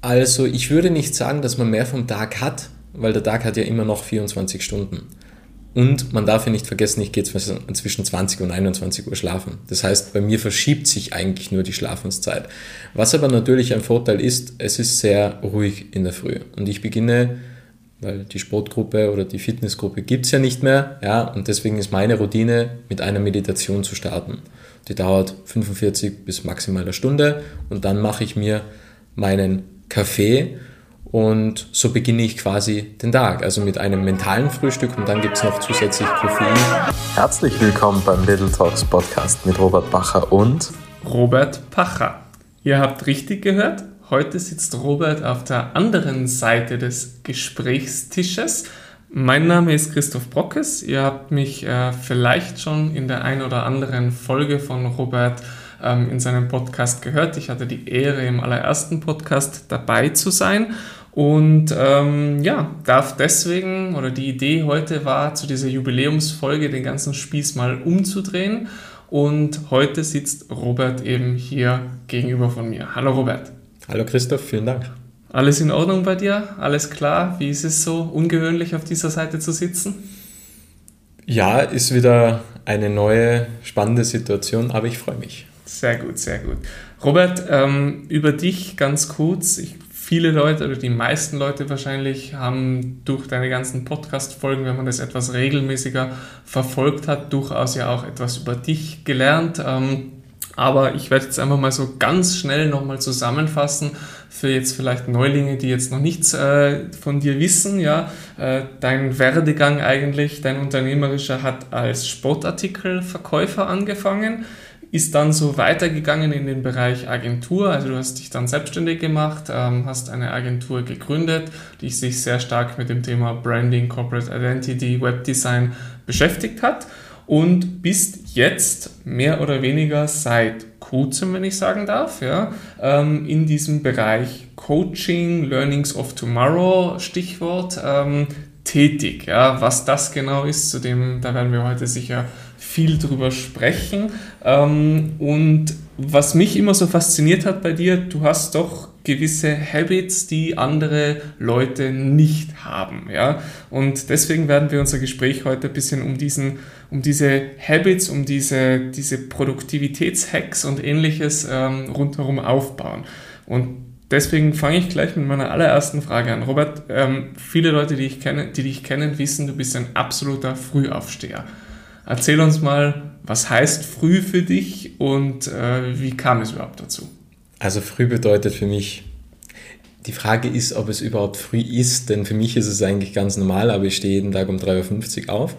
Also ich würde nicht sagen, dass man mehr vom Tag hat, weil der Tag hat ja immer noch 24 Stunden. Und man darf ja nicht vergessen, ich gehe zwischen 20 und 21 Uhr schlafen. Das heißt, bei mir verschiebt sich eigentlich nur die Schlafenszeit. Was aber natürlich ein Vorteil ist, es ist sehr ruhig in der Früh. Und ich beginne, weil die Sportgruppe oder die Fitnessgruppe gibt es ja nicht mehr, ja, und deswegen ist meine Routine, mit einer Meditation zu starten. Die dauert 45 bis maximal eine Stunde und dann mache ich mir meinen Kaffee und so beginne ich quasi den Tag, also mit einem mentalen Frühstück und dann gibt es noch zusätzlich Koffein. Herzlich willkommen beim Little Talks Podcast mit Robert Bacher und Robert Pacher. Ihr habt richtig gehört, heute sitzt Robert auf der anderen Seite des Gesprächstisches. Mein Name ist Christoph Brockes. Ihr habt mich äh, vielleicht schon in der ein oder anderen Folge von Robert ähm, in seinem Podcast gehört. Ich hatte die Ehre, im allerersten Podcast dabei zu sein und ähm, ja, darf deswegen, oder die Idee heute war, zu dieser Jubiläumsfolge den ganzen Spieß mal umzudrehen. Und heute sitzt Robert eben hier gegenüber von mir. Hallo Robert. Hallo Christoph, vielen Dank. Alles in Ordnung bei dir? Alles klar? Wie ist es so ungewöhnlich auf dieser Seite zu sitzen? Ja, ist wieder eine neue spannende Situation, aber ich freue mich. Sehr gut, sehr gut. Robert, ähm, über dich ganz kurz. Ich viele Leute oder die meisten Leute wahrscheinlich haben durch deine ganzen Podcast-Folgen, wenn man das etwas regelmäßiger verfolgt hat, durchaus ja auch etwas über dich gelernt. Ähm, aber ich werde jetzt einfach mal so ganz schnell nochmal zusammenfassen für jetzt vielleicht Neulinge, die jetzt noch nichts äh, von dir wissen. Ja, äh, dein Werdegang eigentlich, dein unternehmerischer hat als Sportartikelverkäufer angefangen ist dann so weitergegangen in den Bereich Agentur. Also du hast dich dann selbstständig gemacht, ähm, hast eine Agentur gegründet, die sich sehr stark mit dem Thema Branding, Corporate Identity, Webdesign beschäftigt hat und bist jetzt mehr oder weniger seit kurzem, wenn ich sagen darf, ja, ähm, in diesem Bereich Coaching, Learnings of Tomorrow, Stichwort, ähm, tätig. Ja, was das genau ist, zu dem, da werden wir heute sicher viel drüber sprechen. Ähm, und was mich immer so fasziniert hat bei dir, du hast doch gewisse Habits, die andere Leute nicht haben. Ja? Und deswegen werden wir unser Gespräch heute ein bisschen um, diesen, um diese Habits, um diese, diese Produktivitätshacks und ähnliches ähm, rundherum aufbauen. Und deswegen fange ich gleich mit meiner allerersten Frage an. Robert, ähm, viele Leute, die, ich kenne, die dich kennen, wissen, du bist ein absoluter Frühaufsteher. Erzähl uns mal, was heißt früh für dich und äh, wie kam es überhaupt dazu? Also früh bedeutet für mich, die Frage ist, ob es überhaupt früh ist, denn für mich ist es eigentlich ganz normal, aber ich stehe jeden Tag um 3.50 Uhr auf.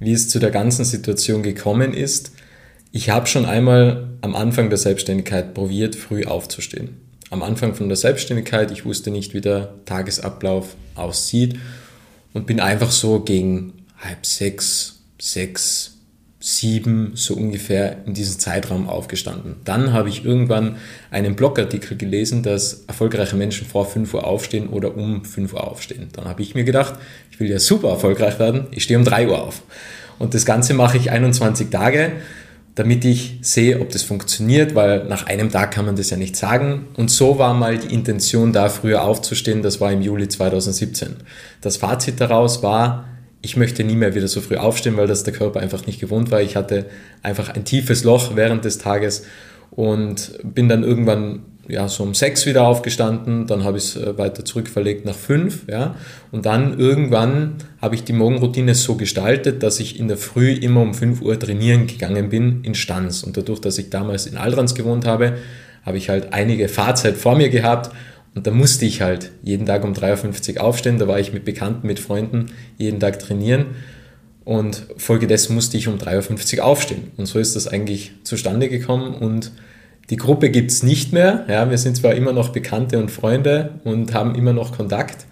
Wie es zu der ganzen Situation gekommen ist, ich habe schon einmal am Anfang der Selbstständigkeit probiert, früh aufzustehen. Am Anfang von der Selbstständigkeit, ich wusste nicht, wie der Tagesablauf aussieht und bin einfach so gegen halb sechs, sechs, sieben, so ungefähr in diesem Zeitraum aufgestanden. Dann habe ich irgendwann einen Blogartikel gelesen, dass erfolgreiche Menschen vor 5 Uhr aufstehen oder um 5 Uhr aufstehen. Dann habe ich mir gedacht, ich will ja super erfolgreich werden, ich stehe um 3 Uhr auf. Und das Ganze mache ich 21 Tage, damit ich sehe, ob das funktioniert, weil nach einem Tag kann man das ja nicht sagen. Und so war mal die Intention da, früher aufzustehen, das war im Juli 2017. Das Fazit daraus war, ich möchte nie mehr wieder so früh aufstehen, weil das der Körper einfach nicht gewohnt war. Ich hatte einfach ein tiefes Loch während des Tages und bin dann irgendwann ja, so um sechs wieder aufgestanden, dann habe ich es äh, weiter zurückverlegt nach fünf, ja, und dann irgendwann habe ich die Morgenroutine so gestaltet, dass ich in der Früh immer um fünf Uhr trainieren gegangen bin in Stanz. Und dadurch, dass ich damals in Aldrans gewohnt habe, habe ich halt einige Fahrzeit vor mir gehabt und da musste ich halt jeden Tag um 3.50 Uhr aufstehen. Da war ich mit Bekannten, mit Freunden jeden Tag trainieren. Und folgedessen musste ich um 3.50 Uhr aufstehen. Und so ist das eigentlich zustande gekommen. Und die Gruppe gibt es nicht mehr. Ja, wir sind zwar immer noch Bekannte und Freunde und haben immer noch Kontakt,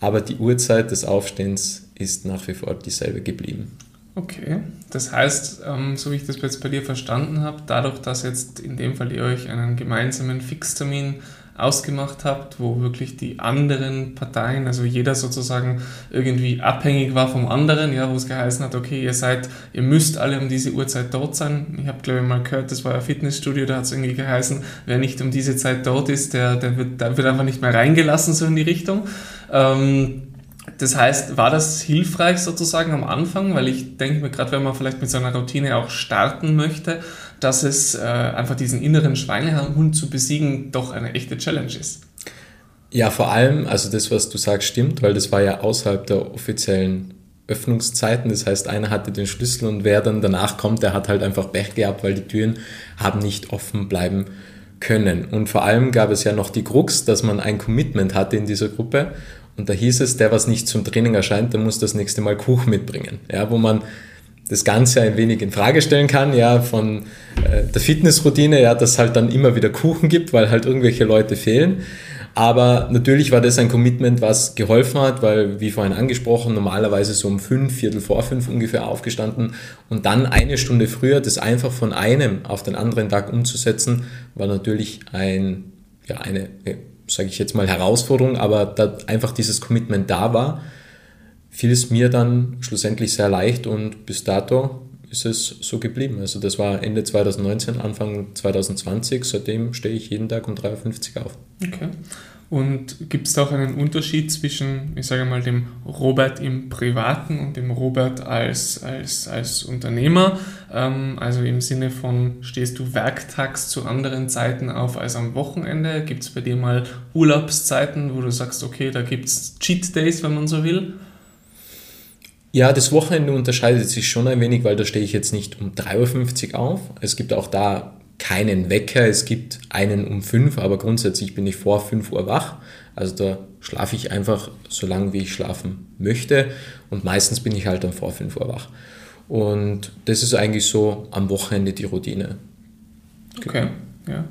aber die Uhrzeit des Aufstehens ist nach wie vor dieselbe geblieben. Okay, das heißt, ähm, so wie ich das jetzt bei dir verstanden habe, dadurch, dass jetzt in dem Fall ihr euch einen gemeinsamen Fixtermin ausgemacht habt, wo wirklich die anderen Parteien, also jeder sozusagen irgendwie abhängig war vom anderen, ja, wo es geheißen hat, okay, ihr seid, ihr müsst alle um diese Uhrzeit dort sein. Ich habe, glaube ich, mal gehört, das war ein Fitnessstudio, da hat es irgendwie geheißen, wer nicht um diese Zeit dort ist, der, der, wird, der wird einfach nicht mehr reingelassen, so in die Richtung. Ähm, das heißt, war das hilfreich sozusagen am Anfang? Weil ich denke mir, gerade wenn man vielleicht mit so einer Routine auch starten möchte, dass es äh, einfach diesen inneren Schweinehund zu besiegen doch eine echte Challenge ist. Ja, vor allem, also das, was du sagst, stimmt, weil das war ja außerhalb der offiziellen Öffnungszeiten. Das heißt, einer hatte den Schlüssel und wer dann danach kommt, der hat halt einfach Pech gehabt, weil die Türen haben nicht offen bleiben können. Und vor allem gab es ja noch die Krux, dass man ein Commitment hatte in dieser Gruppe. Und da hieß es, der, was nicht zum Training erscheint, der muss das nächste Mal Kuchen mitbringen. Ja, wo man das Ganze ein wenig in Frage stellen kann, ja, von äh, der Fitnessroutine, ja, dass halt dann immer wieder Kuchen gibt, weil halt irgendwelche Leute fehlen. Aber natürlich war das ein Commitment, was geholfen hat, weil, wie vorhin angesprochen, normalerweise so um fünf, Viertel vor fünf ungefähr aufgestanden und dann eine Stunde früher das einfach von einem auf den anderen Tag umzusetzen, war natürlich ein, ja, eine, äh, sage ich jetzt mal, Herausforderung, aber da einfach dieses Commitment da war, fiel es mir dann schlussendlich sehr leicht und bis dato ist es so geblieben. Also das war Ende 2019, Anfang 2020. Seitdem stehe ich jeden Tag um 3.50 Uhr auf. Okay. Und gibt es da auch einen Unterschied zwischen, ich sage mal, dem Robert im Privaten und dem Robert als, als, als Unternehmer? Ähm, also im Sinne von, stehst du werktags zu anderen Zeiten auf als am Wochenende? Gibt es bei dir mal Urlaubszeiten, wo du sagst, okay, da gibt es Cheat Days, wenn man so will? Ja, das Wochenende unterscheidet sich schon ein wenig, weil da stehe ich jetzt nicht um 3.50 Uhr auf. Es gibt auch da keinen Wecker, es gibt einen um 5, aber grundsätzlich bin ich vor 5 Uhr wach. Also da schlafe ich einfach so lange, wie ich schlafen möchte und meistens bin ich halt dann vor 5 Uhr wach. Und das ist eigentlich so am Wochenende die Routine. Okay, ja.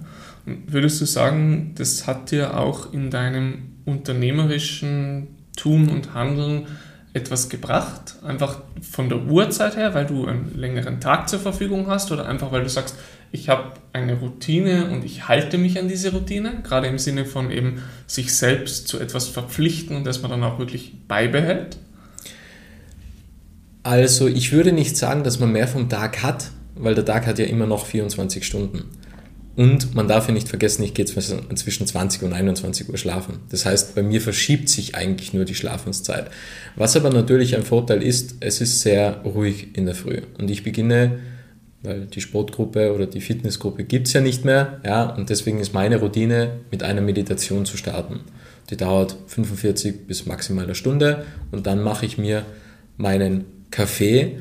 würdest du sagen, das hat dir auch in deinem unternehmerischen Tun und Handeln etwas gebracht? Einfach von der Uhrzeit her, weil du einen längeren Tag zur Verfügung hast oder einfach weil du sagst, ich habe eine Routine und ich halte mich an diese Routine, gerade im Sinne von eben sich selbst zu etwas verpflichten und das man dann auch wirklich beibehält? Also ich würde nicht sagen, dass man mehr vom Tag hat, weil der Tag hat ja immer noch 24 Stunden. Und man darf ja nicht vergessen, ich gehe zwischen 20 und 21 Uhr schlafen. Das heißt, bei mir verschiebt sich eigentlich nur die Schlafenszeit. Was aber natürlich ein Vorteil ist, es ist sehr ruhig in der Früh. Und ich beginne, weil die Sportgruppe oder die Fitnessgruppe gibt es ja nicht mehr, ja, und deswegen ist meine Routine, mit einer Meditation zu starten. Die dauert 45 bis maximal eine Stunde und dann mache ich mir meinen Kaffee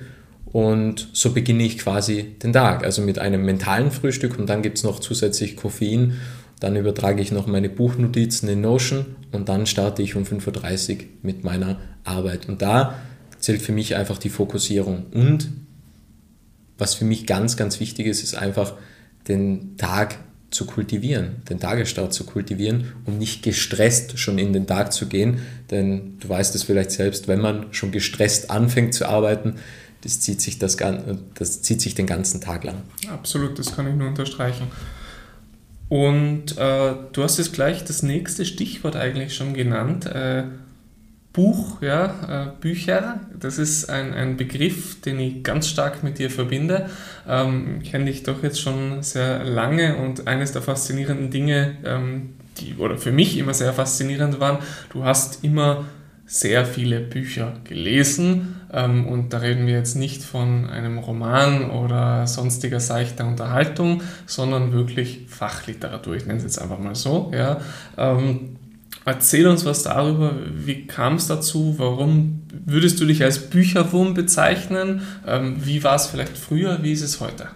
und so beginne ich quasi den Tag, also mit einem mentalen Frühstück und dann gibt es noch zusätzlich Koffein. Dann übertrage ich noch meine Buchnotizen in Notion und dann starte ich um 5.30 Uhr mit meiner Arbeit. Und da zählt für mich einfach die Fokussierung. Und was für mich ganz, ganz wichtig ist, ist einfach den Tag zu kultivieren, den Tagesstart zu kultivieren, um nicht gestresst schon in den Tag zu gehen. Denn du weißt es vielleicht selbst, wenn man schon gestresst anfängt zu arbeiten, das zieht sich, das, das zieht sich den ganzen Tag lang. Absolut, das kann ich nur unterstreichen. Und äh, du hast jetzt gleich das nächste Stichwort eigentlich schon genannt. Äh, Buch, ja, äh, Bücher, das ist ein, ein Begriff, den ich ganz stark mit dir verbinde. Ähm, ich kenne dich doch jetzt schon sehr lange und eines der faszinierenden Dinge, ähm, die oder für mich immer sehr faszinierend waren, du hast immer sehr viele Bücher gelesen ähm, und da reden wir jetzt nicht von einem Roman oder sonstiger seichter Unterhaltung, sondern wirklich Fachliteratur. Ich nenne es jetzt einfach mal so. Ja. Ähm, erzähl uns was darüber, wie kam es dazu, warum würdest du dich als Bücherwurm bezeichnen, ähm, wie war es vielleicht früher, wie ist es heute?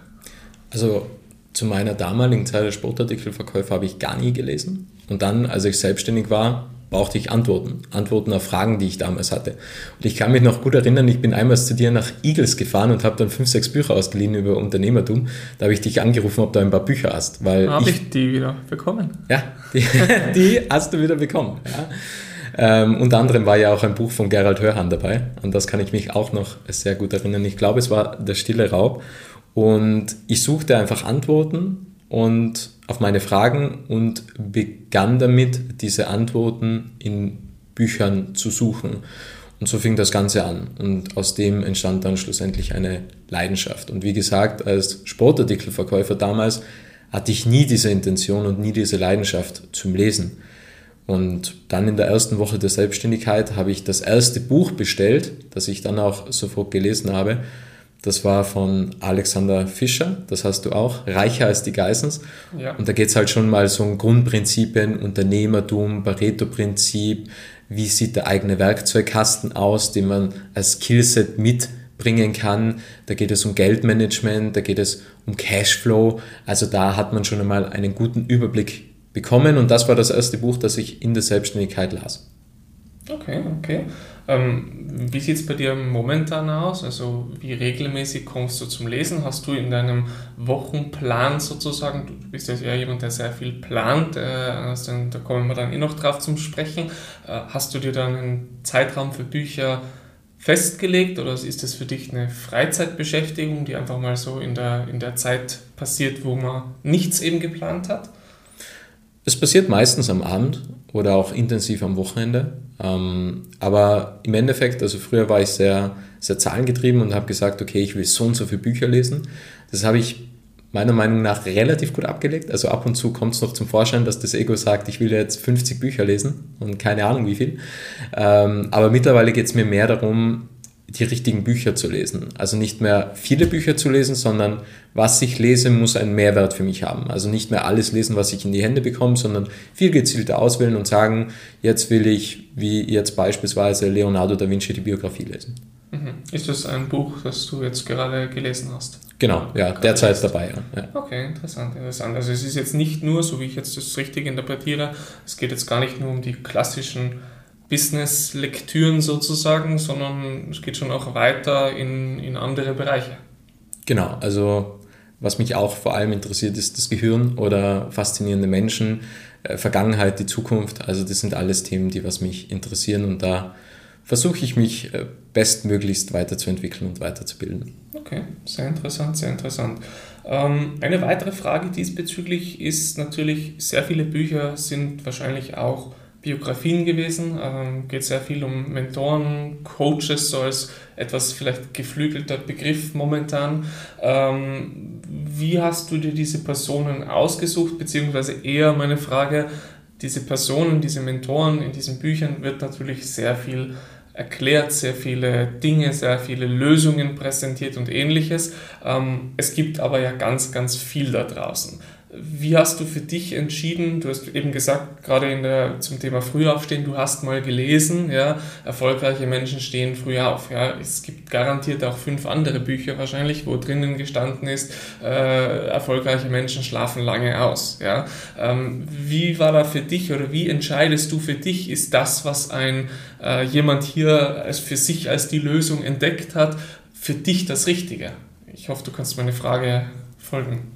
Also zu meiner damaligen Zeit als Sportartikelverkäufer habe ich gar nie gelesen. Und dann, als ich selbstständig war, brauchte ich Antworten. Antworten auf Fragen, die ich damals hatte. Und ich kann mich noch gut erinnern, ich bin einmal zu dir nach Eagles gefahren und habe dann fünf, sechs Bücher ausgeliehen über Unternehmertum. Da habe ich dich angerufen, ob du ein paar Bücher hast. Weil habe ich, ich, die wieder bekommen? Ja, die, die hast du wieder bekommen. Ja. Ähm, unter anderem war ja auch ein Buch von Gerald Hörhan dabei. An das kann ich mich auch noch sehr gut erinnern. Ich glaube, es war Der stille Raub. Und ich suchte einfach Antworten und auf meine Fragen und begann damit, diese Antworten in Büchern zu suchen. Und so fing das Ganze an. Und aus dem entstand dann schlussendlich eine Leidenschaft. Und wie gesagt, als Sportartikelverkäufer damals hatte ich nie diese Intention und nie diese Leidenschaft zum Lesen. Und dann in der ersten Woche der Selbstständigkeit habe ich das erste Buch bestellt, das ich dann auch sofort gelesen habe. Das war von Alexander Fischer, das hast du auch, Reicher als die Geissens. Ja. Und da geht es halt schon mal so um Grundprinzipien, Unternehmertum, Pareto-Prinzip, wie sieht der eigene Werkzeugkasten aus, den man als Skillset mitbringen kann. Da geht es um Geldmanagement, da geht es um Cashflow. Also da hat man schon einmal einen guten Überblick bekommen und das war das erste Buch, das ich in der Selbstständigkeit las. Okay, okay. Ähm, wie sieht es bei dir momentan aus? Also wie regelmäßig kommst du zum Lesen? Hast du in deinem Wochenplan sozusagen, du bist ja jemand, der sehr viel plant, äh, also da kommen wir dann eh noch drauf zum Sprechen, äh, hast du dir dann einen Zeitraum für Bücher festgelegt oder ist das für dich eine Freizeitbeschäftigung, die einfach mal so in der, in der Zeit passiert, wo man nichts eben geplant hat? Es passiert meistens am Abend oder auch intensiv am Wochenende. Ähm, aber im Endeffekt, also früher war ich sehr, sehr zahlengetrieben und habe gesagt, okay, ich will so und so viele Bücher lesen. Das habe ich meiner Meinung nach relativ gut abgelegt. Also ab und zu kommt es noch zum Vorschein, dass das Ego sagt, ich will jetzt 50 Bücher lesen und keine Ahnung wie viel. Ähm, aber mittlerweile geht es mir mehr darum, die richtigen Bücher zu lesen. Also nicht mehr viele Bücher zu lesen, sondern was ich lese, muss einen Mehrwert für mich haben. Also nicht mehr alles lesen, was ich in die Hände bekomme, sondern viel gezielter auswählen und sagen, jetzt will ich, wie jetzt beispielsweise Leonardo da Vinci, die Biografie lesen. Mhm. Ist das ein Buch, das du jetzt gerade gelesen hast? Genau, ja, derzeit dabei. Ja. Okay, interessant, interessant. Also es ist jetzt nicht nur, so wie ich jetzt das richtig interpretiere, es geht jetzt gar nicht nur um die klassischen Business-Lektüren sozusagen, sondern es geht schon auch weiter in, in andere Bereiche. Genau, also was mich auch vor allem interessiert, ist das Gehirn oder faszinierende Menschen, äh, Vergangenheit, die Zukunft. Also das sind alles Themen, die was mich interessieren und da versuche ich mich äh, bestmöglichst weiterzuentwickeln und weiterzubilden. Okay, sehr interessant, sehr interessant. Ähm, eine weitere Frage diesbezüglich ist natürlich, sehr viele Bücher sind wahrscheinlich auch Biografien gewesen. Ähm, geht sehr viel um Mentoren, Coaches, so als etwas vielleicht geflügelter Begriff momentan. Ähm, wie hast du dir diese Personen ausgesucht, beziehungsweise eher meine Frage, diese Personen, diese Mentoren in diesen Büchern wird natürlich sehr viel erklärt, sehr viele Dinge, sehr viele Lösungen präsentiert und ähnliches. Ähm, es gibt aber ja ganz, ganz viel da draußen. Wie hast du für dich entschieden? Du hast eben gesagt, gerade in der, zum Thema Frühaufstehen, du hast mal gelesen, ja, erfolgreiche Menschen stehen früh auf. Ja. Es gibt garantiert auch fünf andere Bücher wahrscheinlich, wo drinnen gestanden ist, äh, erfolgreiche Menschen schlafen lange aus. Ja. Ähm, wie war da für dich oder wie entscheidest du für dich, ist das, was ein äh, jemand hier als für sich als die Lösung entdeckt hat, für dich das Richtige? Ich hoffe, du kannst meine Frage folgen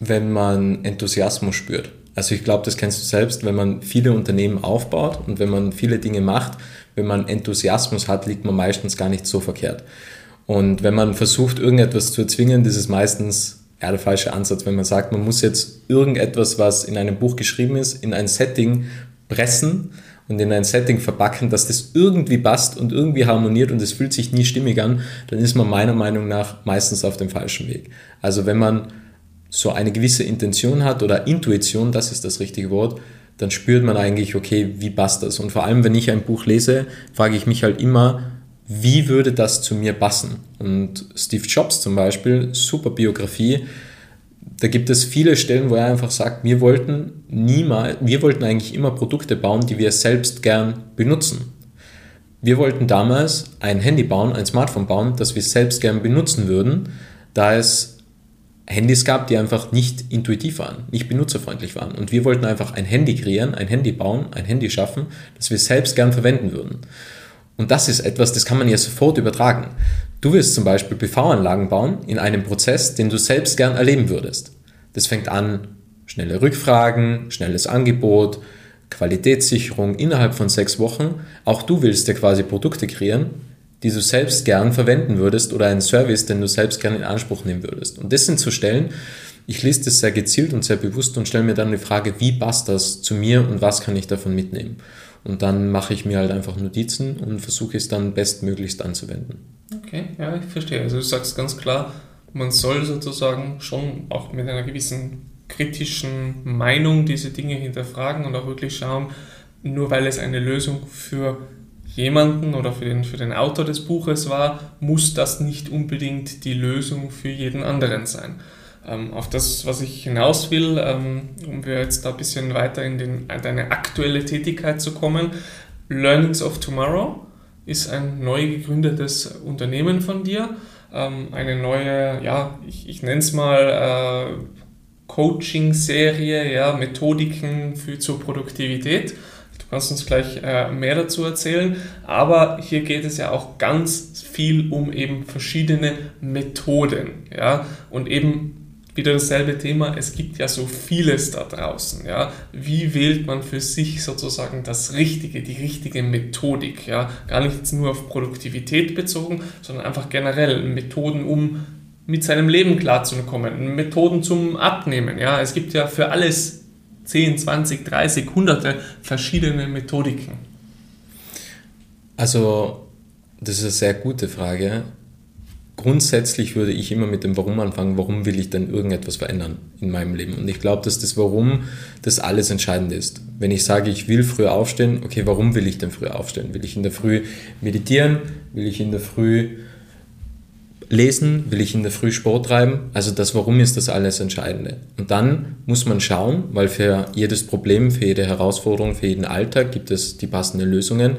wenn man Enthusiasmus spürt. Also ich glaube, das kennst du selbst, wenn man viele Unternehmen aufbaut und wenn man viele Dinge macht, wenn man Enthusiasmus hat, liegt man meistens gar nicht so verkehrt. Und wenn man versucht, irgendetwas zu erzwingen, das ist meistens ja, der falsche Ansatz. Wenn man sagt, man muss jetzt irgendetwas, was in einem Buch geschrieben ist, in ein Setting pressen und in ein Setting verpacken, dass das irgendwie passt und irgendwie harmoniert und es fühlt sich nie stimmig an, dann ist man meiner Meinung nach meistens auf dem falschen Weg. Also wenn man so eine gewisse Intention hat oder Intuition, das ist das richtige Wort, dann spürt man eigentlich, okay, wie passt das? Und vor allem, wenn ich ein Buch lese, frage ich mich halt immer, wie würde das zu mir passen? Und Steve Jobs zum Beispiel, super Biografie, da gibt es viele Stellen, wo er einfach sagt, wir wollten niemals, wir wollten eigentlich immer Produkte bauen, die wir selbst gern benutzen. Wir wollten damals ein Handy bauen, ein Smartphone bauen, das wir selbst gern benutzen würden, da es Handys gab, die einfach nicht intuitiv waren, nicht benutzerfreundlich waren. Und wir wollten einfach ein Handy kreieren, ein Handy bauen, ein Handy schaffen, das wir selbst gern verwenden würden. Und das ist etwas, das kann man ja sofort übertragen. Du wirst zum Beispiel PV-Anlagen bauen in einem Prozess, den du selbst gern erleben würdest. Das fängt an, schnelle Rückfragen, schnelles Angebot, Qualitätssicherung innerhalb von sechs Wochen. Auch du willst ja quasi Produkte kreieren, die du selbst gern verwenden würdest oder einen Service, den du selbst gern in Anspruch nehmen würdest. Und das sind so Stellen, ich lese das sehr gezielt und sehr bewusst und stelle mir dann die Frage, wie passt das zu mir und was kann ich davon mitnehmen. Und dann mache ich mir halt einfach Notizen und versuche es dann bestmöglichst anzuwenden. Okay, ja, ich verstehe. Also du sagst ganz klar, man soll sozusagen schon auch mit einer gewissen kritischen Meinung diese Dinge hinterfragen und auch wirklich schauen, nur weil es eine Lösung für jemanden oder für den, für den Autor des Buches war, muss das nicht unbedingt die Lösung für jeden anderen sein. Ähm, auf das, was ich hinaus will, ähm, um wir jetzt da ein bisschen weiter in, den, in deine aktuelle Tätigkeit zu kommen, Learnings of Tomorrow ist ein neu gegründetes Unternehmen von dir, ähm, eine neue, ja, ich, ich nenne es mal äh, Coaching-Serie, ja, Methodiken für, zur Produktivität. Kannst uns gleich äh, mehr dazu erzählen, aber hier geht es ja auch ganz viel um eben verschiedene Methoden, ja, und eben wieder dasselbe Thema, es gibt ja so vieles da draußen, ja. Wie wählt man für sich sozusagen das Richtige, die richtige Methodik, ja. Gar nicht nur auf Produktivität bezogen, sondern einfach generell Methoden, um mit seinem Leben klarzukommen, Methoden zum Abnehmen. Ja, es gibt ja für alles 10, 20, 30, hunderte verschiedene Methodiken. Also, das ist eine sehr gute Frage. Grundsätzlich würde ich immer mit dem Warum anfangen. Warum will ich denn irgendetwas verändern in meinem Leben? Und ich glaube, dass das Warum das alles Entscheidende ist. Wenn ich sage, ich will früher aufstehen, okay, warum will ich denn früher aufstehen? Will ich in der Früh meditieren? Will ich in der Früh lesen, will ich in der Früh Sport treiben. Also das Warum ist das alles Entscheidende. Und dann muss man schauen, weil für jedes Problem, für jede Herausforderung, für jeden Alltag gibt es die passenden Lösungen.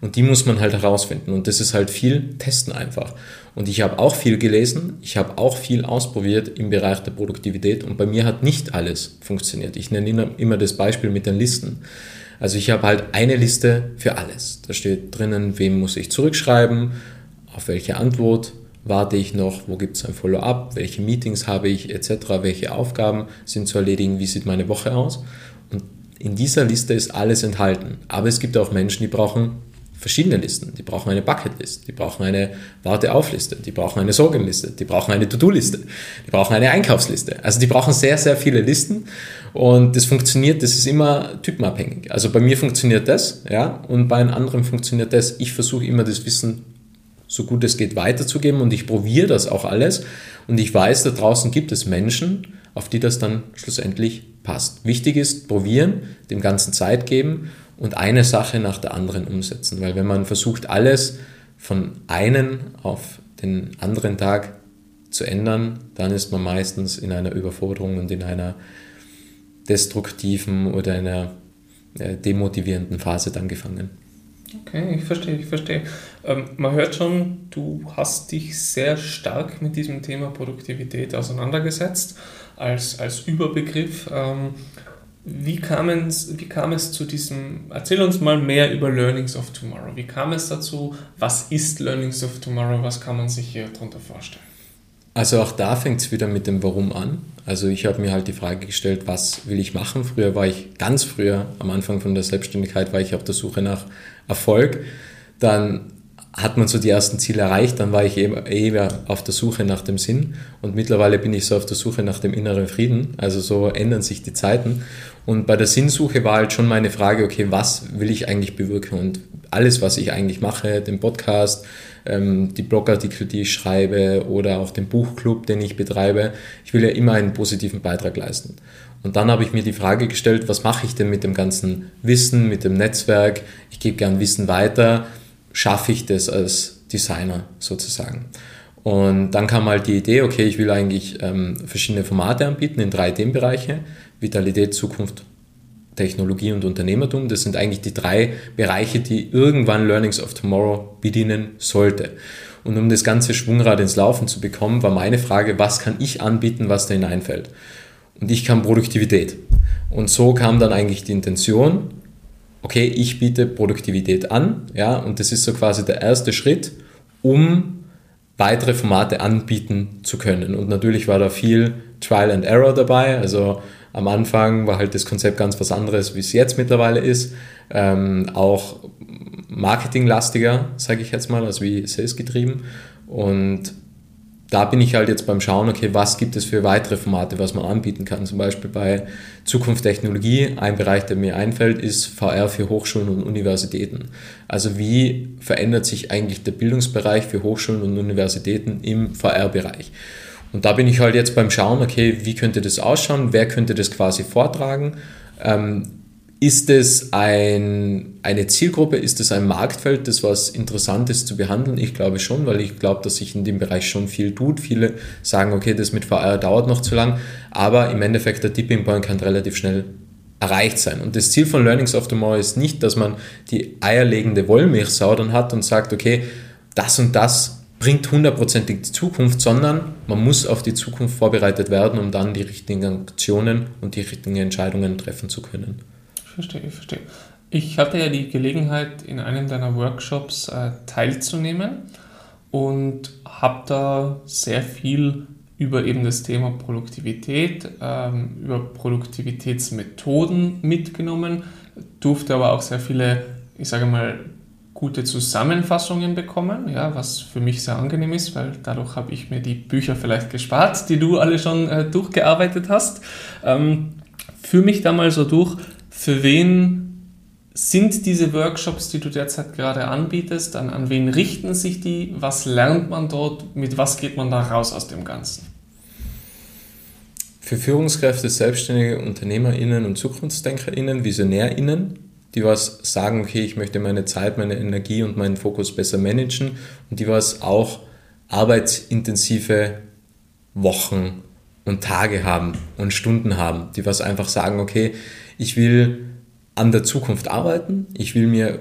Und die muss man halt herausfinden. Und das ist halt viel Testen einfach. Und ich habe auch viel gelesen, ich habe auch viel ausprobiert im Bereich der Produktivität. Und bei mir hat nicht alles funktioniert. Ich nenne immer das Beispiel mit den Listen. Also ich habe halt eine Liste für alles. Da steht drinnen, wem muss ich zurückschreiben, auf welche Antwort, warte ich noch, wo gibt es ein Follow-up, welche Meetings habe ich etc., welche Aufgaben sind zu erledigen, wie sieht meine Woche aus. Und in dieser Liste ist alles enthalten. Aber es gibt auch Menschen, die brauchen verschiedene Listen. Die brauchen eine Bucketlist, die brauchen eine Warte-auf-Liste, die brauchen eine Sorgenliste, die brauchen eine To-Do-Liste, die brauchen eine Einkaufsliste. Also die brauchen sehr, sehr viele Listen und das funktioniert, das ist immer typenabhängig. Also bei mir funktioniert das, ja, und bei einem anderen funktioniert das. Ich versuche immer das Wissen so gut es geht weiterzugeben und ich probiere das auch alles und ich weiß, da draußen gibt es Menschen, auf die das dann schlussendlich passt. Wichtig ist, probieren, dem Ganzen Zeit geben und eine Sache nach der anderen umsetzen, weil wenn man versucht, alles von einem auf den anderen Tag zu ändern, dann ist man meistens in einer Überforderung und in einer destruktiven oder einer äh, demotivierenden Phase dann gefangen. Okay, ich verstehe, ich verstehe. Ähm, man hört schon, du hast dich sehr stark mit diesem Thema Produktivität auseinandergesetzt als, als Überbegriff. Ähm, wie, kam es, wie kam es zu diesem, erzähl uns mal mehr über Learnings of Tomorrow. Wie kam es dazu? Was ist Learnings of Tomorrow? Was kann man sich hier darunter vorstellen? Also auch da fängt es wieder mit dem Warum an. Also ich habe mir halt die Frage gestellt, was will ich machen? Früher war ich ganz früher, am Anfang von der Selbstständigkeit, war ich auf der Suche nach Erfolg. Dann hat man so die ersten Ziele erreicht, dann war ich eher auf der Suche nach dem Sinn und mittlerweile bin ich so auf der Suche nach dem inneren Frieden. Also so ändern sich die Zeiten. Und bei der Sinnsuche war halt schon meine Frage, okay, was will ich eigentlich bewirken? Und alles, was ich eigentlich mache, den Podcast, ähm, die Blogartikel, die ich schreibe oder auch den Buchclub, den ich betreibe, ich will ja immer einen positiven Beitrag leisten. Und dann habe ich mir die Frage gestellt, was mache ich denn mit dem ganzen Wissen, mit dem Netzwerk? Ich gebe gern Wissen weiter schaffe ich das als Designer sozusagen. Und dann kam halt die Idee, okay, ich will eigentlich ähm, verschiedene Formate anbieten in drei Themenbereiche, Vitalität, Zukunft, Technologie und Unternehmertum. Das sind eigentlich die drei Bereiche, die irgendwann Learnings of Tomorrow bedienen sollte. Und um das ganze Schwungrad ins Laufen zu bekommen, war meine Frage, was kann ich anbieten, was da hineinfällt? Und ich kam Produktivität. Und so kam dann eigentlich die Intention, okay, ich biete Produktivität an, ja, und das ist so quasi der erste Schritt, um weitere Formate anbieten zu können. Und natürlich war da viel Trial and Error dabei. Also am Anfang war halt das Konzept ganz was anderes, wie es jetzt mittlerweile ist. Ähm, auch marketinglastiger, sage ich jetzt mal, als wie Sales getrieben. Und da bin ich halt jetzt beim Schauen, okay, was gibt es für weitere Formate, was man anbieten kann. Zum Beispiel bei Zukunft Technologie, ein Bereich, der mir einfällt, ist VR für Hochschulen und Universitäten. Also wie verändert sich eigentlich der Bildungsbereich für Hochschulen und Universitäten im VR-Bereich? Und da bin ich halt jetzt beim Schauen, okay, wie könnte das ausschauen, wer könnte das quasi vortragen, ähm, ist es ein, eine Zielgruppe, ist es ein Marktfeld, das was Interessantes zu behandeln? Ich glaube schon, weil ich glaube, dass sich in dem Bereich schon viel tut. Viele sagen, okay, das mit VR dauert noch zu lang, aber im Endeffekt der Tipping Point kann relativ schnell erreicht sein. Und das Ziel von Learnings of Tomorrow ist nicht, dass man die eierlegende Wollmilchsau dann hat und sagt, okay, das und das bringt hundertprozentig die Zukunft, sondern man muss auf die Zukunft vorbereitet werden, um dann die richtigen Aktionen und die richtigen Entscheidungen treffen zu können verstehe, ich verstehe. Ich hatte ja die Gelegenheit, in einem deiner Workshops äh, teilzunehmen und habe da sehr viel über eben das Thema Produktivität, ähm, über Produktivitätsmethoden mitgenommen, durfte aber auch sehr viele, ich sage mal, gute Zusammenfassungen bekommen, ja, was für mich sehr angenehm ist, weil dadurch habe ich mir die Bücher vielleicht gespart, die du alle schon äh, durchgearbeitet hast. Ähm, führe mich da mal so durch, für wen sind diese Workshops, die du derzeit gerade anbietest? An, an wen richten sich die? Was lernt man dort? Mit was geht man da raus aus dem Ganzen? Für Führungskräfte, Selbstständige, UnternehmerInnen und ZukunftsdenkerInnen, VisionärInnen, die was sagen, okay, ich möchte meine Zeit, meine Energie und meinen Fokus besser managen. Und die was auch arbeitsintensive Wochen und Tage haben und Stunden haben, die was einfach sagen, okay, ich will an der Zukunft arbeiten, ich will mir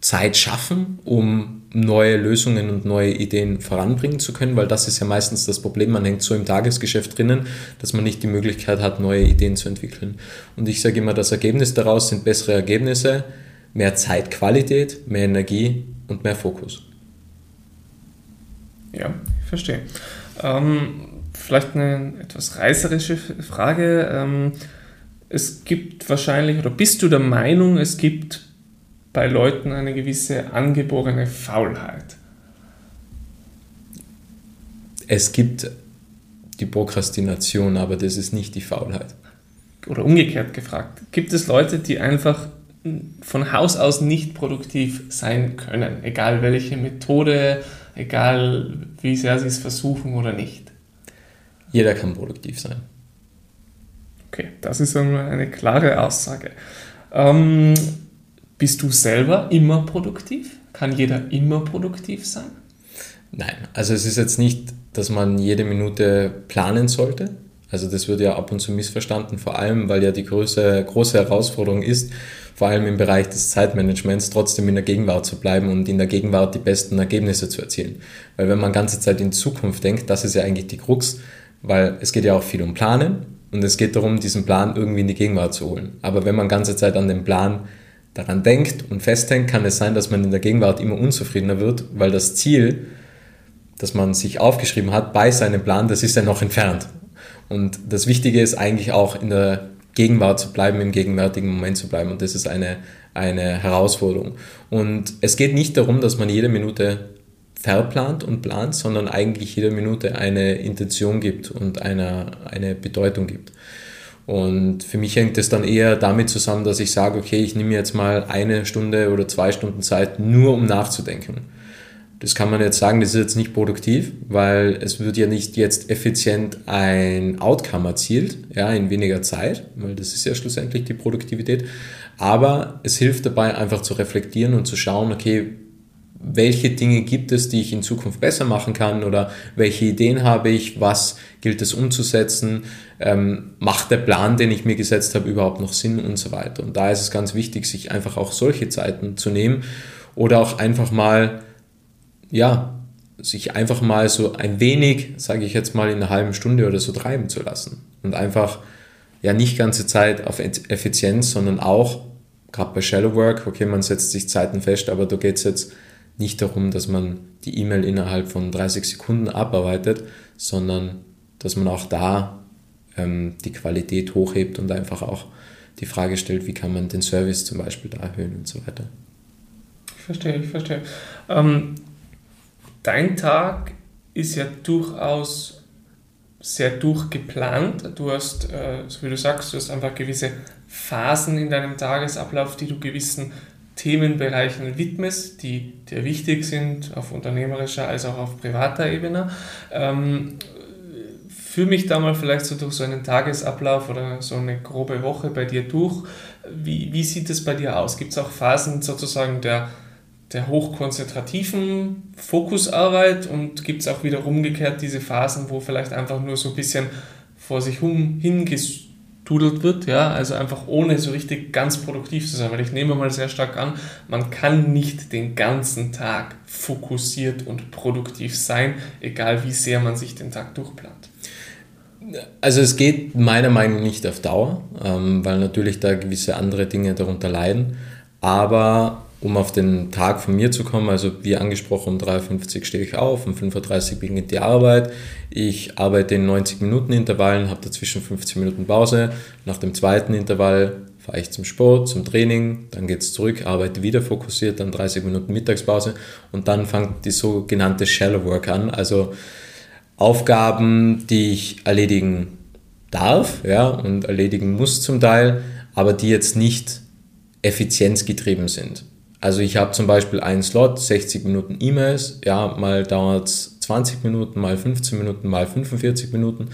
Zeit schaffen, um neue Lösungen und neue Ideen voranbringen zu können, weil das ist ja meistens das Problem, man hängt so im Tagesgeschäft drinnen, dass man nicht die Möglichkeit hat, neue Ideen zu entwickeln. Und ich sage immer, das Ergebnis daraus sind bessere Ergebnisse, mehr Zeitqualität, mehr Energie und mehr Fokus. Ja, ich verstehe. Ähm, vielleicht eine etwas reißerische Frage. Ähm, es gibt wahrscheinlich, oder bist du der Meinung, es gibt bei Leuten eine gewisse angeborene Faulheit? Es gibt die Prokrastination, aber das ist nicht die Faulheit. Oder umgekehrt gefragt, gibt es Leute, die einfach von Haus aus nicht produktiv sein können, egal welche Methode, egal wie sehr sie es versuchen oder nicht? Jeder kann produktiv sein. Okay, das ist eine klare Aussage. Ähm, bist du selber immer produktiv? Kann jeder immer produktiv sein? Nein, also es ist jetzt nicht, dass man jede Minute planen sollte. Also das wird ja ab und zu missverstanden, vor allem weil ja die große, große Herausforderung ist, vor allem im Bereich des Zeitmanagements trotzdem in der Gegenwart zu bleiben und in der Gegenwart die besten Ergebnisse zu erzielen. Weil wenn man ganze Zeit in Zukunft denkt, das ist ja eigentlich die Krux, weil es geht ja auch viel um Planen und es geht darum, diesen Plan irgendwie in die Gegenwart zu holen. Aber wenn man ganze Zeit an den Plan daran denkt und festhängt, kann es sein, dass man in der Gegenwart immer unzufriedener wird, weil das Ziel, das man sich aufgeschrieben hat bei seinem Plan, das ist ja noch entfernt. Und das Wichtige ist eigentlich auch in der Gegenwart zu bleiben, im gegenwärtigen Moment zu bleiben. Und das ist eine, eine Herausforderung. Und es geht nicht darum, dass man jede Minute verplant und plant, sondern eigentlich jede Minute eine Intention gibt und eine, eine Bedeutung gibt. Und für mich hängt es dann eher damit zusammen, dass ich sage, okay, ich nehme jetzt mal eine Stunde oder zwei Stunden Zeit nur um nachzudenken. Das kann man jetzt sagen, das ist jetzt nicht produktiv, weil es wird ja nicht jetzt effizient ein Outcome erzielt, ja, in weniger Zeit, weil das ist ja schlussendlich die Produktivität. Aber es hilft dabei, einfach zu reflektieren und zu schauen, okay, welche Dinge gibt es, die ich in Zukunft besser machen kann oder welche Ideen habe ich, was gilt es umzusetzen, ähm, macht der Plan, den ich mir gesetzt habe, überhaupt noch Sinn und so weiter. Und da ist es ganz wichtig, sich einfach auch solche Zeiten zu nehmen oder auch einfach mal, ja, sich einfach mal so ein wenig, sage ich jetzt mal, in einer halben Stunde oder so treiben zu lassen und einfach ja nicht ganze Zeit auf Effizienz, sondern auch gerade bei Shallow Work, okay, man setzt sich Zeiten fest, aber da geht es jetzt nicht darum, dass man die E-Mail innerhalb von 30 Sekunden abarbeitet, sondern dass man auch da ähm, die Qualität hochhebt und einfach auch die Frage stellt, wie kann man den Service zum Beispiel da erhöhen und so weiter. Ich verstehe, ich verstehe. Ähm, dein Tag ist ja durchaus sehr durchgeplant. Du hast, äh, so wie du sagst, du hast einfach gewisse Phasen in deinem Tagesablauf, die du gewissen Themenbereichen widmest, die dir wichtig sind, auf unternehmerischer als auch auf privater Ebene. Ähm, führ mich da mal vielleicht so durch so einen Tagesablauf oder so eine grobe Woche bei dir durch. Wie, wie sieht es bei dir aus? Gibt es auch Phasen sozusagen der, der hochkonzentrativen Fokusarbeit und gibt es auch wieder umgekehrt diese Phasen, wo vielleicht einfach nur so ein bisschen vor sich hin gedudelt wird, ja, also einfach ohne so richtig ganz produktiv zu sein, weil ich nehme mal sehr stark an, man kann nicht den ganzen Tag fokussiert und produktiv sein, egal wie sehr man sich den Tag durchplant. Also es geht meiner Meinung nach nicht auf Dauer, ähm, weil natürlich da gewisse andere Dinge darunter leiden, aber um auf den Tag von mir zu kommen, also wie angesprochen, um 3.50 Uhr stehe ich auf, um 5.30 Uhr beginnt die Arbeit. Ich arbeite in 90 Minuten Intervallen, habe dazwischen 15 Minuten Pause. Nach dem zweiten Intervall fahre ich zum Sport, zum Training, dann geht es zurück, arbeite wieder fokussiert, dann 30 Minuten Mittagspause und dann fängt die sogenannte Shallow Work an, also Aufgaben, die ich erledigen darf ja, und erledigen muss zum Teil, aber die jetzt nicht effizienzgetrieben sind. Also ich habe zum Beispiel einen Slot, 60 Minuten E-Mails, ja, mal dauert es 20 Minuten, mal 15 Minuten, mal 45 Minuten.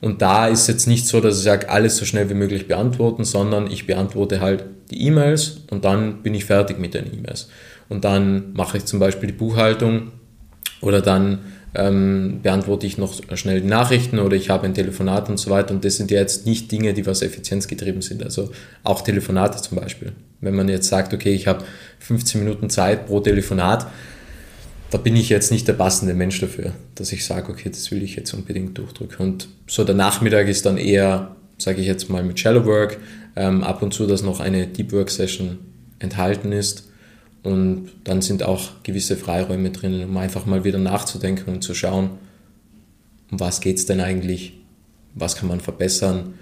Und da ist jetzt nicht so, dass ich sage, alles so schnell wie möglich beantworten, sondern ich beantworte halt die E-Mails und dann bin ich fertig mit den E-Mails. Und dann mache ich zum Beispiel die Buchhaltung oder dann ähm, beantworte ich noch schnell die Nachrichten oder ich habe ein Telefonat und so weiter. Und das sind ja jetzt nicht Dinge, die was effizienzgetrieben sind. Also auch Telefonate zum Beispiel. Wenn man jetzt sagt, okay, ich habe 15 Minuten Zeit pro Telefonat, da bin ich jetzt nicht der passende Mensch dafür, dass ich sage, okay, das will ich jetzt unbedingt durchdrücken. Und so der Nachmittag ist dann eher, sage ich jetzt mal, mit Shallow Work, ähm, ab und zu, dass noch eine Deep Work Session enthalten ist und dann sind auch gewisse Freiräume drinnen, um einfach mal wieder nachzudenken und zu schauen, um was geht es denn eigentlich, was kann man verbessern,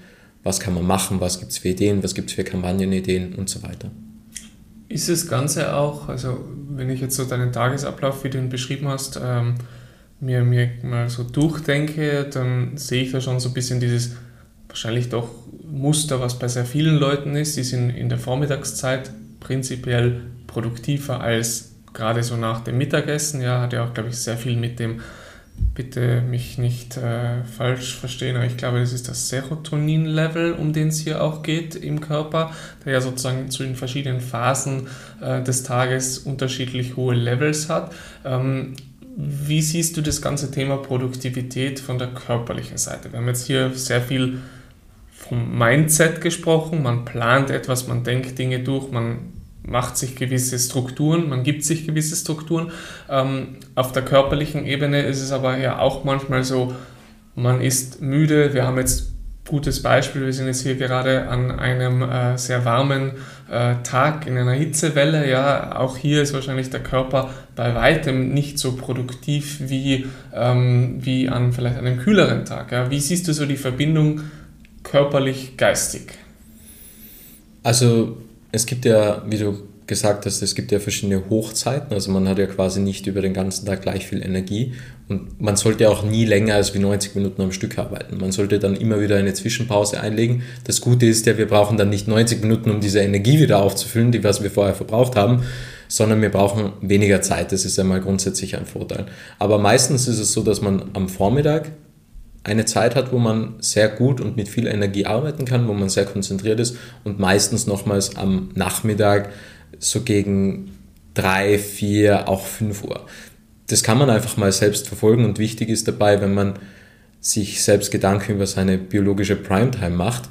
was kann man machen, was gibt es für Ideen, was gibt es für Kampagnenideen? Und so weiter. Ist das Ganze auch, also wenn ich jetzt so deinen Tagesablauf, wie du ihn beschrieben hast, ähm, mir, mir mal so durchdenke, dann sehe ich da schon so ein bisschen dieses wahrscheinlich doch Muster, was bei sehr vielen Leuten ist. Die sind in der Vormittagszeit prinzipiell produktiver als gerade so nach dem Mittagessen. Ja, hat ja auch, glaube ich, sehr viel mit dem, bitte mich nicht äh, falsch verstehen, aber ich glaube, das ist das Serotonin-Level, um den es hier auch geht im Körper, der ja sozusagen zu den verschiedenen Phasen äh, des Tages unterschiedlich hohe Levels hat. Ähm, wie siehst du das ganze Thema Produktivität von der körperlichen Seite? Wir haben jetzt hier sehr viel vom Mindset gesprochen. Man plant etwas, man denkt Dinge durch, man macht sich gewisse Strukturen, man gibt sich gewisse Strukturen. Ähm, auf der körperlichen Ebene ist es aber ja auch manchmal so, man ist müde. Wir haben jetzt gutes Beispiel, wir sind jetzt hier gerade an einem äh, sehr warmen äh, Tag in einer Hitzewelle. Ja, auch hier ist wahrscheinlich der Körper bei weitem nicht so produktiv wie, ähm, wie an vielleicht einem kühleren Tag. Ja. Wie siehst du so die Verbindung körperlich-geistig? Also es gibt ja, wie du gesagt hast, es gibt ja verschiedene Hochzeiten, also man hat ja quasi nicht über den ganzen Tag gleich viel Energie und man sollte auch nie länger als wie 90 Minuten am Stück arbeiten. Man sollte dann immer wieder eine Zwischenpause einlegen. Das Gute ist ja, wir brauchen dann nicht 90 Minuten, um diese Energie wieder aufzufüllen, die was wir vorher verbraucht haben, sondern wir brauchen weniger Zeit. Das ist einmal grundsätzlich ein Vorteil. Aber meistens ist es so, dass man am Vormittag eine Zeit hat, wo man sehr gut und mit viel Energie arbeiten kann, wo man sehr konzentriert ist und meistens nochmals am Nachmittag so gegen drei, vier, auch fünf Uhr. Das kann man einfach mal selbst verfolgen und wichtig ist dabei, wenn man sich selbst Gedanken über seine biologische Primetime macht,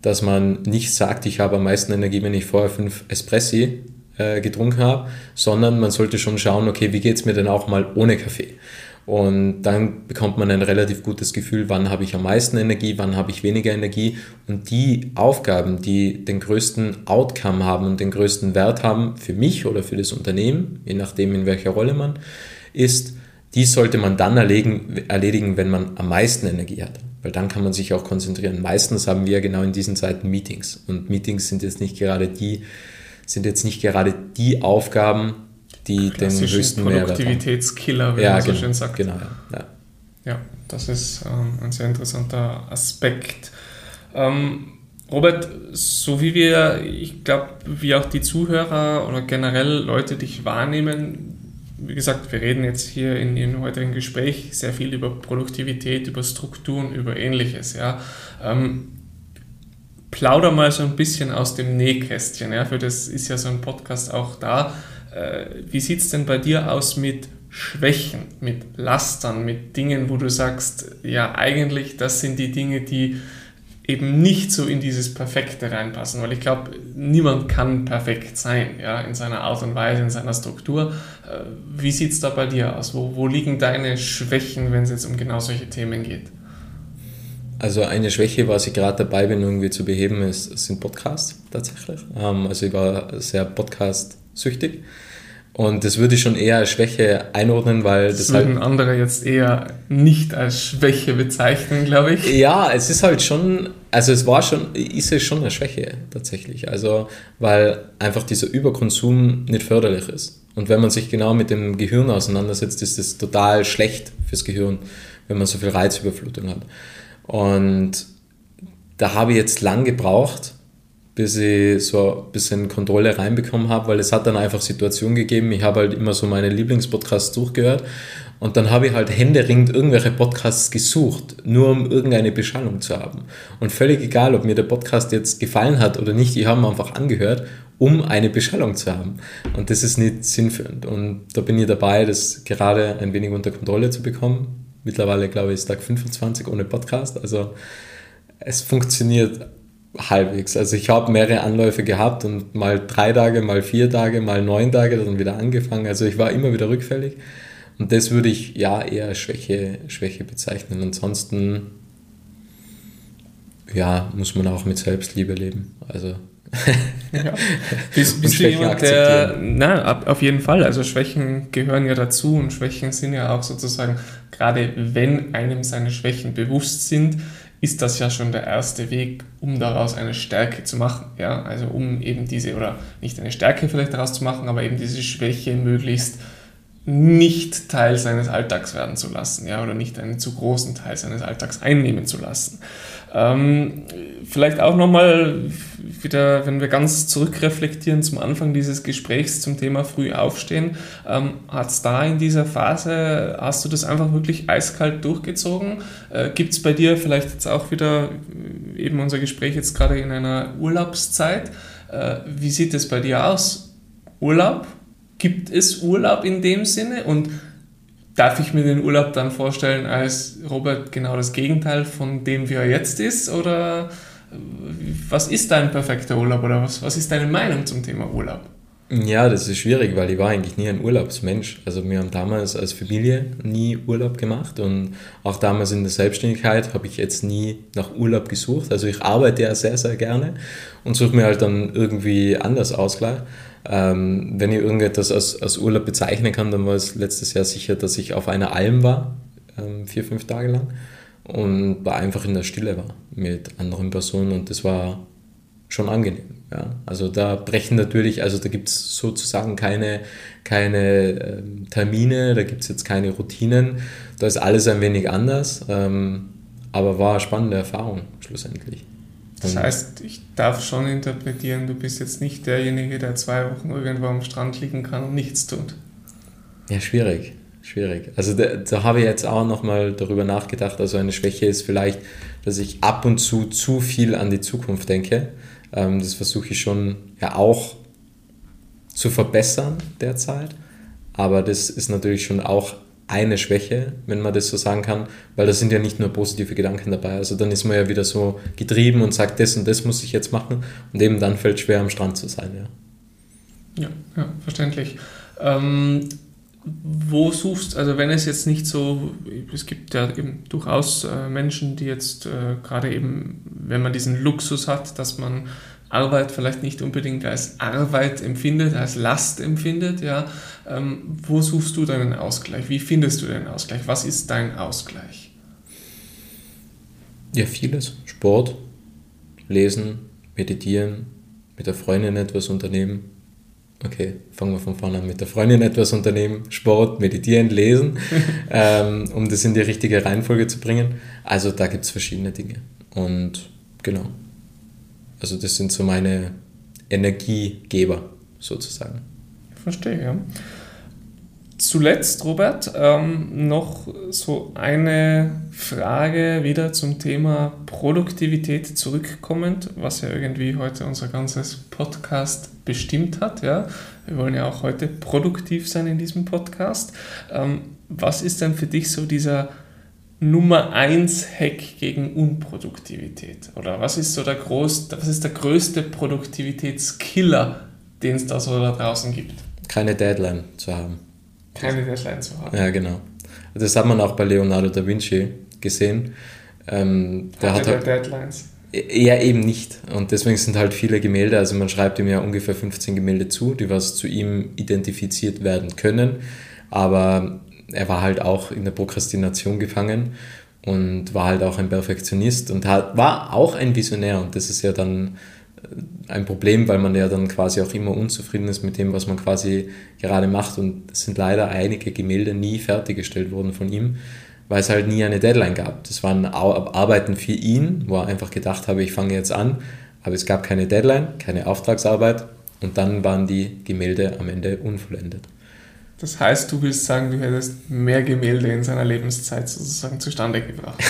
dass man nicht sagt, ich habe am meisten Energie, wenn ich vorher fünf Espressi äh, getrunken habe, sondern man sollte schon schauen, okay, wie geht es mir denn auch mal ohne Kaffee? Und dann bekommt man ein relativ gutes Gefühl, wann habe ich am meisten Energie, wann habe ich weniger Energie. Und die Aufgaben, die den größten Outcome haben und den größten Wert haben für mich oder für das Unternehmen, je nachdem in welcher Rolle man ist, die sollte man dann erledigen, erledigen, wenn man am meisten Energie hat. Weil dann kann man sich auch konzentrieren. Meistens haben wir genau in diesen Zeiten Meetings. Und Meetings sind jetzt nicht gerade die, sind jetzt nicht gerade die Aufgaben, die den höchsten. Produktivitätskiller, wie Ja, man so genau, schön sagt. genau. Ja. Ja, das ist ähm, ein sehr interessanter Aspekt. Ähm, Robert, so wie wir, ich glaube, wie auch die Zuhörer oder generell Leute dich wahrnehmen, wie gesagt, wir reden jetzt hier in Ihrem heutigen Gespräch sehr viel über Produktivität, über Strukturen, über ähnliches. Ja. Ähm, plauder mal so ein bisschen aus dem Nähkästchen. Ja. Für das ist ja so ein Podcast auch da. Äh, wie sieht es denn bei dir aus mit Schwächen, mit Lastern, mit Dingen, wo du sagst, ja, eigentlich, das sind die Dinge, die eben nicht so in dieses Perfekte reinpassen, weil ich glaube, niemand kann perfekt sein, ja, in seiner Art und Weise, in seiner Struktur. Äh, Wie sieht es da bei dir aus? Wo, wo liegen deine Schwächen, wenn es jetzt um genau solche Themen geht? Also eine Schwäche, was ich gerade dabei bin, irgendwie zu beheben, ist, sind Podcasts tatsächlich. Ähm, also ich war sehr podcast-süchtig. Und das würde ich schon eher als Schwäche einordnen, weil Das das halt würden andere jetzt eher nicht als Schwäche bezeichnen, glaube ich. Ja, es ist halt schon, also es war schon, ist es schon eine Schwäche tatsächlich. Also, weil einfach dieser Überkonsum nicht förderlich ist. Und wenn man sich genau mit dem Gehirn auseinandersetzt, ist das total schlecht fürs Gehirn, wenn man so viel Reizüberflutung hat. Und da habe ich jetzt lang gebraucht, bis ich so ein bisschen Kontrolle reinbekommen habe, weil es hat dann einfach Situationen gegeben, ich habe halt immer so meine Lieblingspodcasts durchgehört und dann habe ich halt händeringend irgendwelche Podcasts gesucht, nur um irgendeine Beschallung zu haben. Und völlig egal, ob mir der Podcast jetzt gefallen hat oder nicht, ich habe ihn einfach angehört, um eine Beschallung zu haben. Und das ist nicht sinnführend. Und da bin ich dabei, das gerade ein wenig unter Kontrolle zu bekommen. Mittlerweile, glaube ich, ist Tag 25 ohne Podcast. Also es funktioniert halbwegs. Also ich habe mehrere Anläufe gehabt und mal drei Tage, mal vier Tage, mal neun Tage dann wieder angefangen. Also ich war immer wieder rückfällig. Und das würde ich ja eher Schwäche, Schwäche bezeichnen. Ansonsten ja, muss man auch mit Selbstliebe leben. Also Ja. Bist, bist du jemand, der, na, ab, auf jeden Fall, also Schwächen gehören ja dazu und Schwächen sind ja auch sozusagen, gerade wenn einem seine Schwächen bewusst sind, ist das ja schon der erste Weg, um daraus eine Stärke zu machen, ja, also um eben diese, oder nicht eine Stärke vielleicht daraus zu machen, aber eben diese Schwäche möglichst nicht Teil seines Alltags werden zu lassen, ja, oder nicht einen zu großen Teil seines Alltags einnehmen zu lassen. Ähm, vielleicht auch nochmal wieder, wenn wir ganz zurückreflektieren zum Anfang dieses Gesprächs zum Thema früh aufstehen, ähm, hat es da in dieser Phase, hast du das einfach wirklich eiskalt durchgezogen? Äh, Gibt es bei dir vielleicht jetzt auch wieder äh, eben unser Gespräch jetzt gerade in einer Urlaubszeit? Äh, wie sieht es bei dir aus? Urlaub? Gibt es Urlaub in dem Sinne? Und darf ich mir den Urlaub dann vorstellen als Robert genau das Gegenteil von dem, wie er jetzt ist? Oder äh, was ist dein perfekter Urlaub? Oder was, was ist deine Meinung zum Thema Urlaub? Ja, das ist schwierig, weil ich war eigentlich nie ein Urlaubsmensch. Also wir haben damals als Familie nie Urlaub gemacht und auch damals in der Selbstständigkeit habe ich jetzt nie nach Urlaub gesucht. Also ich arbeite ja sehr, sehr gerne und suche mir halt dann irgendwie anders Ausgleich. Ähm, wenn ich irgendetwas als, als Urlaub bezeichnen kann, dann war es letztes Jahr sicher, dass ich auf einer Alm war, ähm, vier, fünf Tage lang und da einfach in der Stille war mit anderen Personen und das war schon angenehm. Ja. Also da brechen natürlich, also da gibt es sozusagen keine, keine ähm, Termine, da gibt es jetzt keine Routinen, da ist alles ein wenig anders, ähm, aber war eine spannende Erfahrung schlussendlich. Das heißt, ich darf schon interpretieren, du bist jetzt nicht derjenige, der zwei Wochen irgendwo am Strand liegen kann und nichts tut. Ja, schwierig, schwierig. Also da, da habe ich jetzt auch nochmal darüber nachgedacht. Also eine Schwäche ist vielleicht, dass ich ab und zu zu viel an die Zukunft denke. Ähm, das versuche ich schon ja auch zu verbessern derzeit. Aber das ist natürlich schon auch eine Schwäche, wenn man das so sagen kann, weil da sind ja nicht nur positive Gedanken dabei. Also dann ist man ja wieder so getrieben und sagt, das und das muss ich jetzt machen und eben dann fällt es schwer am Strand zu sein. Ja. Ja, ja verständlich. Ähm, wo suchst, also wenn es jetzt nicht so, es gibt ja eben durchaus äh, Menschen, die jetzt äh, gerade eben, wenn man diesen Luxus hat, dass man Arbeit vielleicht nicht unbedingt als Arbeit empfindet, als Last empfindet, ja, ähm, wo suchst du deinen Ausgleich? Wie findest du deinen Ausgleich? Was ist dein Ausgleich? Ja, vieles. Sport, lesen, meditieren, mit der Freundin etwas unternehmen. Okay, fangen wir von vorne an mit der Freundin etwas unternehmen, Sport, meditieren, lesen, ähm, um das in die richtige Reihenfolge zu bringen. Also da gibt es verschiedene Dinge. Und genau. Also das sind so meine Energiegeber sozusagen. Verstehe, ja. Zuletzt, Robert, ähm, noch so eine Frage wieder zum Thema Produktivität zurückkommend, was ja irgendwie heute unser ganzes Podcast bestimmt hat. Ja? Wir wollen ja auch heute produktiv sein in diesem Podcast. Ähm, was ist denn für dich so dieser Nummer 1 Hack gegen Unproduktivität? Oder was ist so der, groß, was ist der größte Produktivitätskiller, den es da so da draußen gibt? Keine Deadline zu haben. Keine Deadline zu haben. Ja, genau. Das hat man auch bei Leonardo da Vinci gesehen. Ähm, der hat halt, Deadlines. ja, eben nicht. Und deswegen sind halt viele Gemälde, also man schreibt ihm ja ungefähr 15 Gemälde zu, die was zu ihm identifiziert werden können. Aber er war halt auch in der Prokrastination gefangen und war halt auch ein Perfektionist und hat, war auch ein Visionär. Und das ist ja dann ein Problem, weil man ja dann quasi auch immer unzufrieden ist mit dem, was man quasi gerade macht. Und es sind leider einige Gemälde nie fertiggestellt worden von ihm, weil es halt nie eine Deadline gab. Das waren Arbeiten für ihn, wo er einfach gedacht habe, ich fange jetzt an, aber es gab keine Deadline, keine Auftragsarbeit und dann waren die Gemälde am Ende unvollendet. Das heißt, du willst sagen, du hättest mehr Gemälde in seiner Lebenszeit sozusagen zustande gebracht.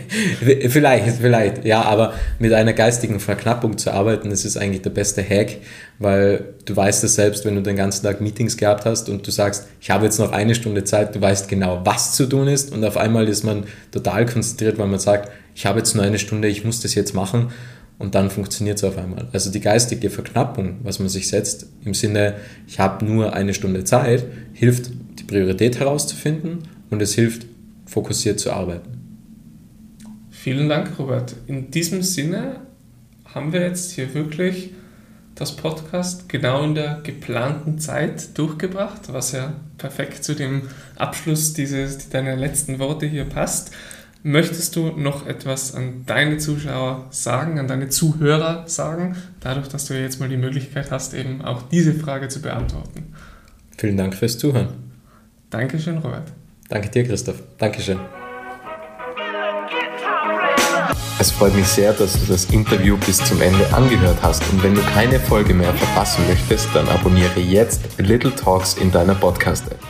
vielleicht, vielleicht, ja, aber mit einer geistigen Verknappung zu arbeiten, das ist eigentlich der beste Hack, weil du weißt es selbst, wenn du den ganzen Tag Meetings gehabt hast und du sagst, ich habe jetzt noch eine Stunde Zeit, du weißt genau, was zu tun ist und auf einmal ist man total konzentriert, weil man sagt, ich habe jetzt nur eine Stunde, ich muss das jetzt machen und dann funktioniert es auf einmal. Also die geistige Verknappung, was man sich setzt, im Sinne, ich habe nur eine Stunde Zeit, hilft, die Priorität herauszufinden und es hilft, fokussiert zu arbeiten. Vielen Dank, Robert. In diesem Sinne haben wir jetzt hier wirklich das Podcast genau in der geplanten Zeit durchgebracht, was ja perfekt zu dem Abschluss dieses, deiner letzten Worte hier passt. Möchtest du noch etwas an deine Zuschauer sagen, an deine Zuhörer sagen, dadurch, dass du jetzt mal die Möglichkeit hast, eben auch diese Frage zu beantworten? Vielen Dank fürs Zuhören. Dankeschön, Robert. Danke dir, Christoph. Dankeschön. Es freut mich sehr, dass du das Interview bis zum Ende angehört hast und wenn du keine Folge mehr verpassen möchtest, dann abonniere jetzt Little Talks in deiner Podcast-App.